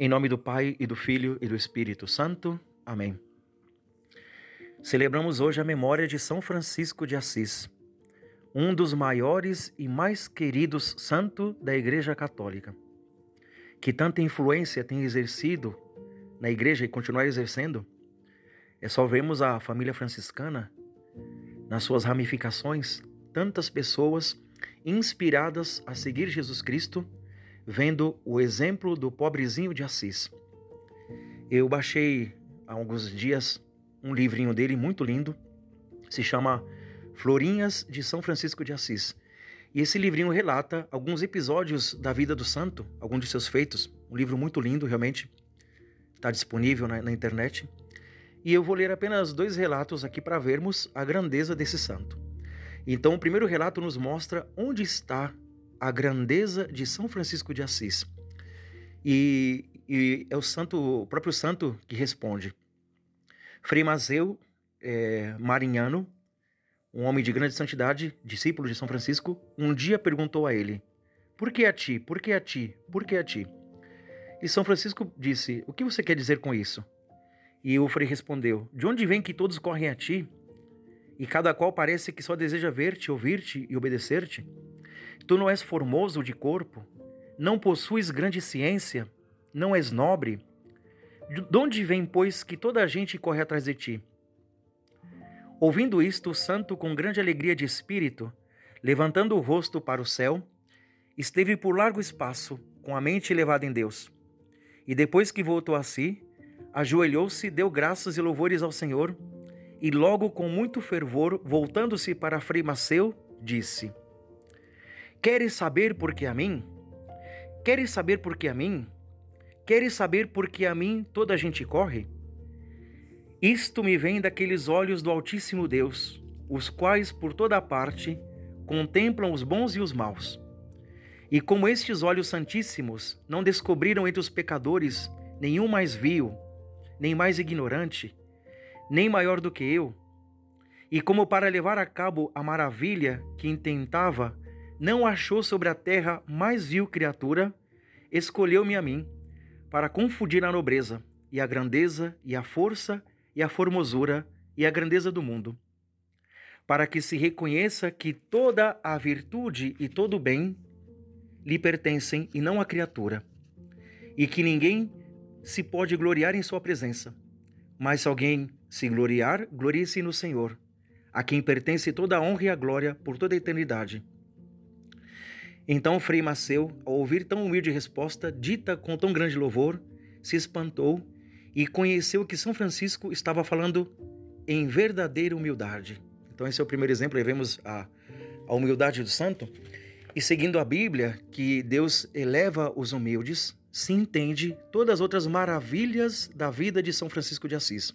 Em nome do Pai e do Filho e do Espírito Santo. Amém. Celebramos hoje a memória de São Francisco de Assis, um dos maiores e mais queridos santos da Igreja Católica, que tanta influência tem exercido na Igreja e continuar exercendo. É só vermos a família franciscana, nas suas ramificações, tantas pessoas inspiradas a seguir Jesus Cristo vendo o exemplo do pobrezinho de Assis. Eu baixei há alguns dias um livrinho dele muito lindo, se chama Florinhas de São Francisco de Assis. E esse livrinho relata alguns episódios da vida do santo, alguns de seus feitos. Um livro muito lindo, realmente. Está disponível na, na internet. E eu vou ler apenas dois relatos aqui para vermos a grandeza desse santo. Então, o primeiro relato nos mostra onde está a grandeza de São Francisco de Assis. E, e é o santo, o próprio santo que responde. Frei Mazeu é, um homem de grande santidade, discípulo de São Francisco, um dia perguntou a ele: Por que a ti? Por que a ti? Por que a ti? E São Francisco disse: O que você quer dizer com isso? E o Frei respondeu: De onde vem que todos correm a ti? E cada qual parece que só deseja ver-te, ouvir-te e obedecer-te? Tu não és formoso de corpo, não possuis grande ciência, não és nobre. De onde vem, pois, que toda a gente corre atrás de ti? Ouvindo isto, o santo, com grande alegria de espírito, levantando o rosto para o céu, esteve por largo espaço, com a mente elevada em Deus. E depois que voltou a si, ajoelhou-se, deu graças e louvores ao Senhor, e logo com muito fervor, voltando-se para Frei Maceu, disse: Queres saber por que a mim? Queres saber por que a mim? Queres saber por que a mim toda a gente corre? Isto me vem daqueles olhos do Altíssimo Deus, os quais por toda parte contemplam os bons e os maus. E como estes olhos santíssimos não descobriram entre os pecadores nenhum mais vil, nem mais ignorante, nem maior do que eu, e como para levar a cabo a maravilha que intentava não achou sobre a terra mais vil criatura, escolheu-me a mim, para confundir a nobreza, e a grandeza, e a força, e a formosura, e a grandeza do mundo, para que se reconheça que toda a virtude e todo o bem lhe pertencem e não à criatura, e que ninguém se pode gloriar em sua presença. Mas se alguém se gloriar, glorie-se no Senhor, a quem pertence toda a honra e a glória por toda a eternidade. Então Frei Maceu, ao ouvir tão humilde resposta, dita com tão grande louvor, se espantou e conheceu que São Francisco estava falando em verdadeira humildade. Então esse é o primeiro exemplo, aí vemos a, a humildade do santo. E seguindo a Bíblia, que Deus eleva os humildes, se entende todas as outras maravilhas da vida de São Francisco de Assis.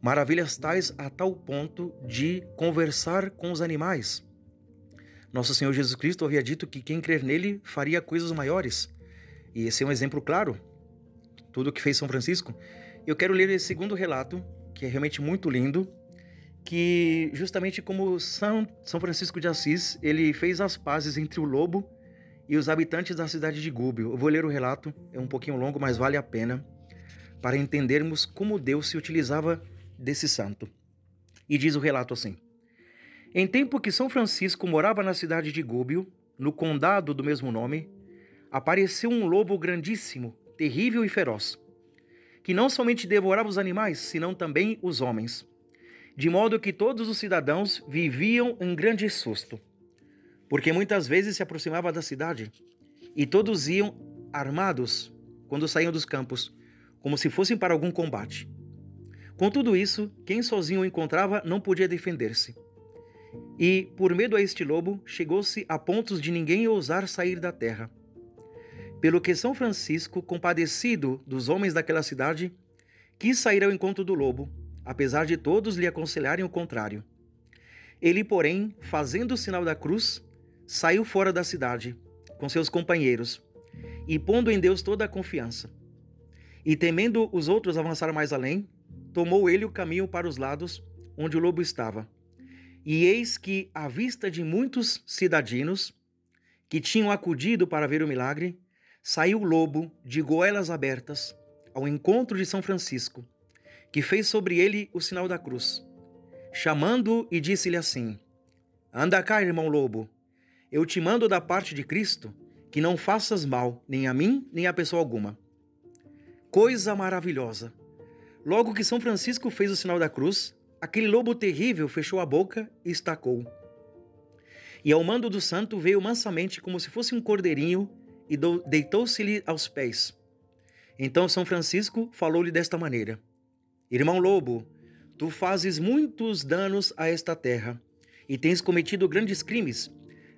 Maravilhas tais a tal ponto de conversar com os animais, nosso Senhor Jesus Cristo havia dito que quem crer nele faria coisas maiores. E esse é um exemplo claro, tudo o que fez São Francisco. Eu quero ler esse segundo relato, que é realmente muito lindo, que justamente como São, São Francisco de Assis, ele fez as pazes entre o lobo e os habitantes da cidade de Gúbio. Eu vou ler o relato, é um pouquinho longo, mas vale a pena, para entendermos como Deus se utilizava desse santo. E diz o relato assim: em tempo que São Francisco morava na cidade de Gúbio, no condado do mesmo nome, apareceu um lobo grandíssimo, terrível e feroz, que não somente devorava os animais, senão também os homens, de modo que todos os cidadãos viviam em grande susto, porque muitas vezes se aproximava da cidade, e todos iam armados quando saíam dos campos, como se fossem para algum combate. Com tudo isso, quem sozinho o encontrava não podia defender-se e, por medo a este lobo, chegou-se a pontos de ninguém ousar sair da terra. Pelo que São Francisco, compadecido dos homens daquela cidade, quis sair ao encontro do lobo, apesar de todos lhe aconselharem o contrário. Ele, porém, fazendo o sinal da cruz, saiu fora da cidade, com seus companheiros, e pondo em Deus toda a confiança. E temendo os outros avançar mais além, tomou ele o caminho para os lados, onde o lobo estava e eis que, à vista de muitos cidadinos que tinham acudido para ver o milagre, saiu o lobo de goelas abertas ao encontro de São Francisco, que fez sobre ele o sinal da cruz, chamando-o e disse-lhe assim: Anda cá, irmão lobo, eu te mando da parte de Cristo que não faças mal nem a mim nem a pessoa alguma. Coisa maravilhosa! Logo que São Francisco fez o sinal da cruz, aquele lobo terrível fechou a boca e estacou. E ao mando do santo veio mansamente como se fosse um cordeirinho e deitou-se-lhe aos pés. Então São Francisco falou-lhe desta maneira: Irmão lobo, tu fazes muitos danos a esta terra e tens cometido grandes crimes,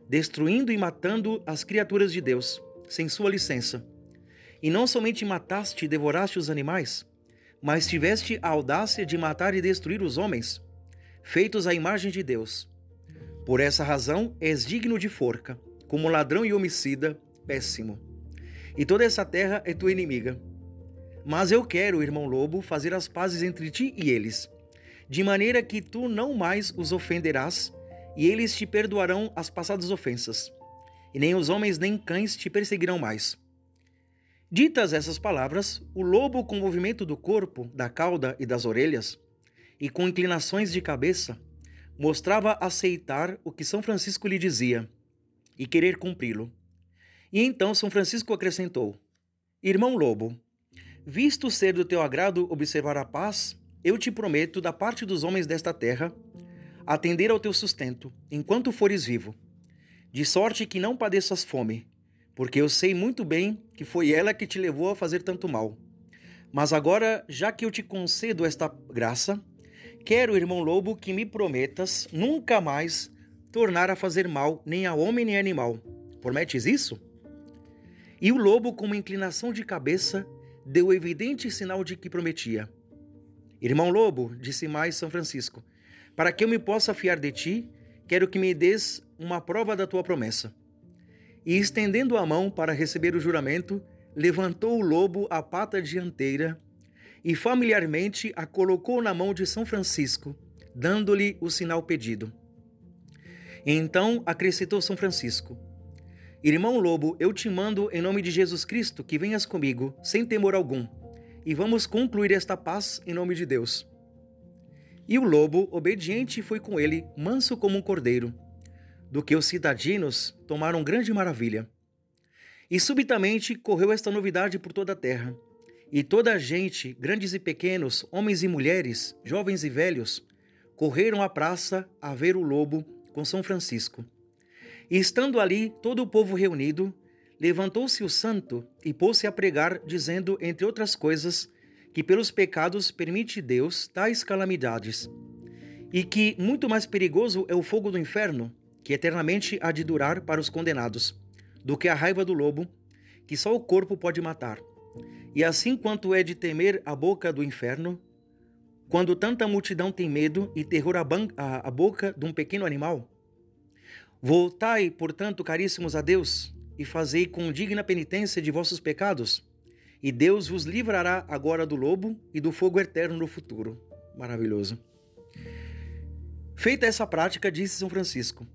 destruindo e matando as criaturas de Deus, sem sua licença. E não somente mataste e devoraste os animais, mas tiveste a audácia de matar e destruir os homens, feitos à imagem de Deus. Por essa razão és digno de forca, como ladrão e homicida, péssimo. E toda essa terra é tua inimiga. Mas eu quero, irmão lobo, fazer as pazes entre ti e eles, de maneira que tu não mais os ofenderás, e eles te perdoarão as passadas ofensas, e nem os homens nem cães te perseguirão mais. Ditas essas palavras, o lobo, com movimento do corpo, da cauda e das orelhas, e com inclinações de cabeça, mostrava aceitar o que São Francisco lhe dizia e querer cumpri-lo. E então São Francisco acrescentou: Irmão lobo, visto ser do teu agrado observar a paz, eu te prometo, da parte dos homens desta terra, atender ao teu sustento, enquanto fores vivo, de sorte que não padeças fome porque eu sei muito bem que foi ela que te levou a fazer tanto mal. Mas agora, já que eu te concedo esta graça, quero, irmão lobo, que me prometas nunca mais tornar a fazer mal nem a homem nem a animal. Prometes isso? E o lobo, com uma inclinação de cabeça, deu evidente sinal de que prometia. Irmão lobo, disse mais São Francisco, para que eu me possa fiar de ti, quero que me des uma prova da tua promessa. E estendendo a mão para receber o juramento, levantou o lobo a pata dianteira e familiarmente a colocou na mão de São Francisco, dando-lhe o sinal pedido. Então acrescentou São Francisco: Irmão Lobo, eu te mando em nome de Jesus Cristo que venhas comigo, sem temor algum, e vamos concluir esta paz em nome de Deus. E o lobo, obediente, foi com ele, manso como um cordeiro do que os cidadinos tomaram grande maravilha. E subitamente correu esta novidade por toda a terra. E toda a gente, grandes e pequenos, homens e mulheres, jovens e velhos, correram à praça a ver o lobo com São Francisco. E estando ali todo o povo reunido, levantou-se o santo e pôs-se a pregar, dizendo, entre outras coisas, que pelos pecados permite Deus tais calamidades, e que muito mais perigoso é o fogo do inferno, que eternamente há de durar para os condenados, do que a raiva do lobo, que só o corpo pode matar. E assim quanto é de temer a boca do inferno, quando tanta multidão tem medo e terror a, boca de um pequeno animal? Voltai, portanto, caríssimos a Deus, e fazei com digna penitência de vossos pecados, e Deus vos livrará agora do lobo e do fogo eterno no futuro. Maravilhoso. Feita essa prática, disse São Francisco: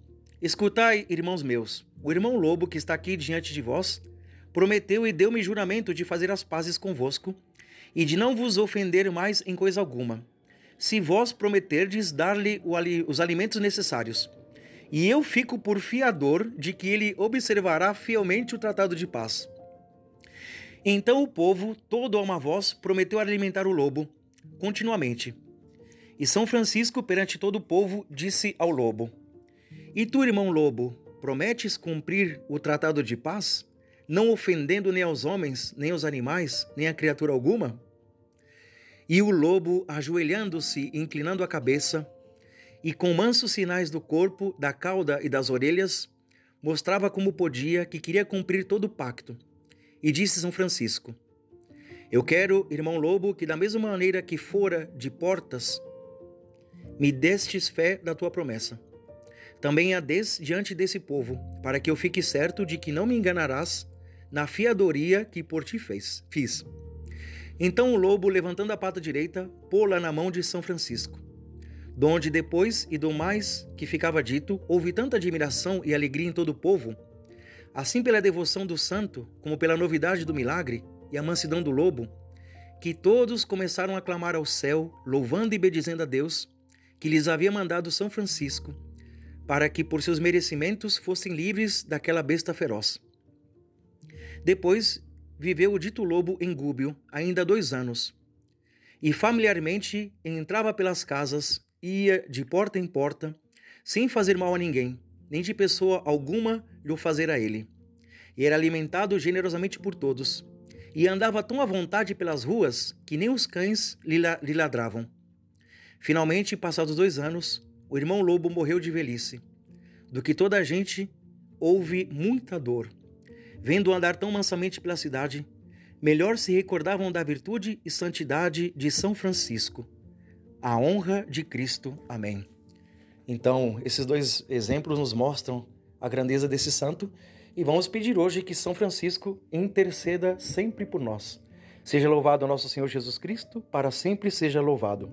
Escutai, irmãos meus, o irmão lobo que está aqui diante de vós prometeu e deu-me juramento de fazer as pazes convosco e de não vos ofender mais em coisa alguma, se vós prometerdes dar-lhe os alimentos necessários. E eu fico por fiador de que ele observará fielmente o tratado de paz. Então o povo, todo a uma voz, prometeu alimentar o lobo continuamente. E São Francisco, perante todo o povo, disse ao lobo: e tu, irmão lobo, prometes cumprir o tratado de paz, não ofendendo nem aos homens, nem aos animais, nem a criatura alguma? E o lobo, ajoelhando-se, inclinando a cabeça, e com mansos sinais do corpo, da cauda e das orelhas, mostrava como podia que queria cumprir todo o pacto. E disse São Francisco: Eu quero, irmão lobo, que da mesma maneira que fora de portas, me destes fé da tua promessa também há des diante desse povo, para que eu fique certo de que não me enganarás na fiadoria que por ti fez, fiz. Então o lobo, levantando a pata direita, pô-la na mão de São Francisco. Donde depois e do mais que ficava dito, houve tanta admiração e alegria em todo o povo, Assim, pela devoção do santo, como pela novidade do milagre e a mansidão do lobo, que todos começaram a clamar ao céu, louvando e bendizendo a Deus, que lhes havia mandado São Francisco, para que por seus merecimentos fossem livres daquela besta feroz. Depois viveu o dito lobo em Gúbio ainda dois anos, e familiarmente entrava pelas casas, ia de porta em porta, sem fazer mal a ninguém, nem de pessoa alguma lhe fazer a ele. E era alimentado generosamente por todos, e andava tão à vontade pelas ruas que nem os cães lhe ladravam. Finalmente, passados dois anos, o irmão lobo morreu de velhice, do que toda a gente houve muita dor. Vendo andar tão mansamente pela cidade, melhor se recordavam da virtude e santidade de São Francisco. A honra de Cristo. Amém. Então, esses dois exemplos nos mostram a grandeza desse santo e vamos pedir hoje que São Francisco interceda sempre por nós. Seja louvado nosso Senhor Jesus Cristo, para sempre seja louvado.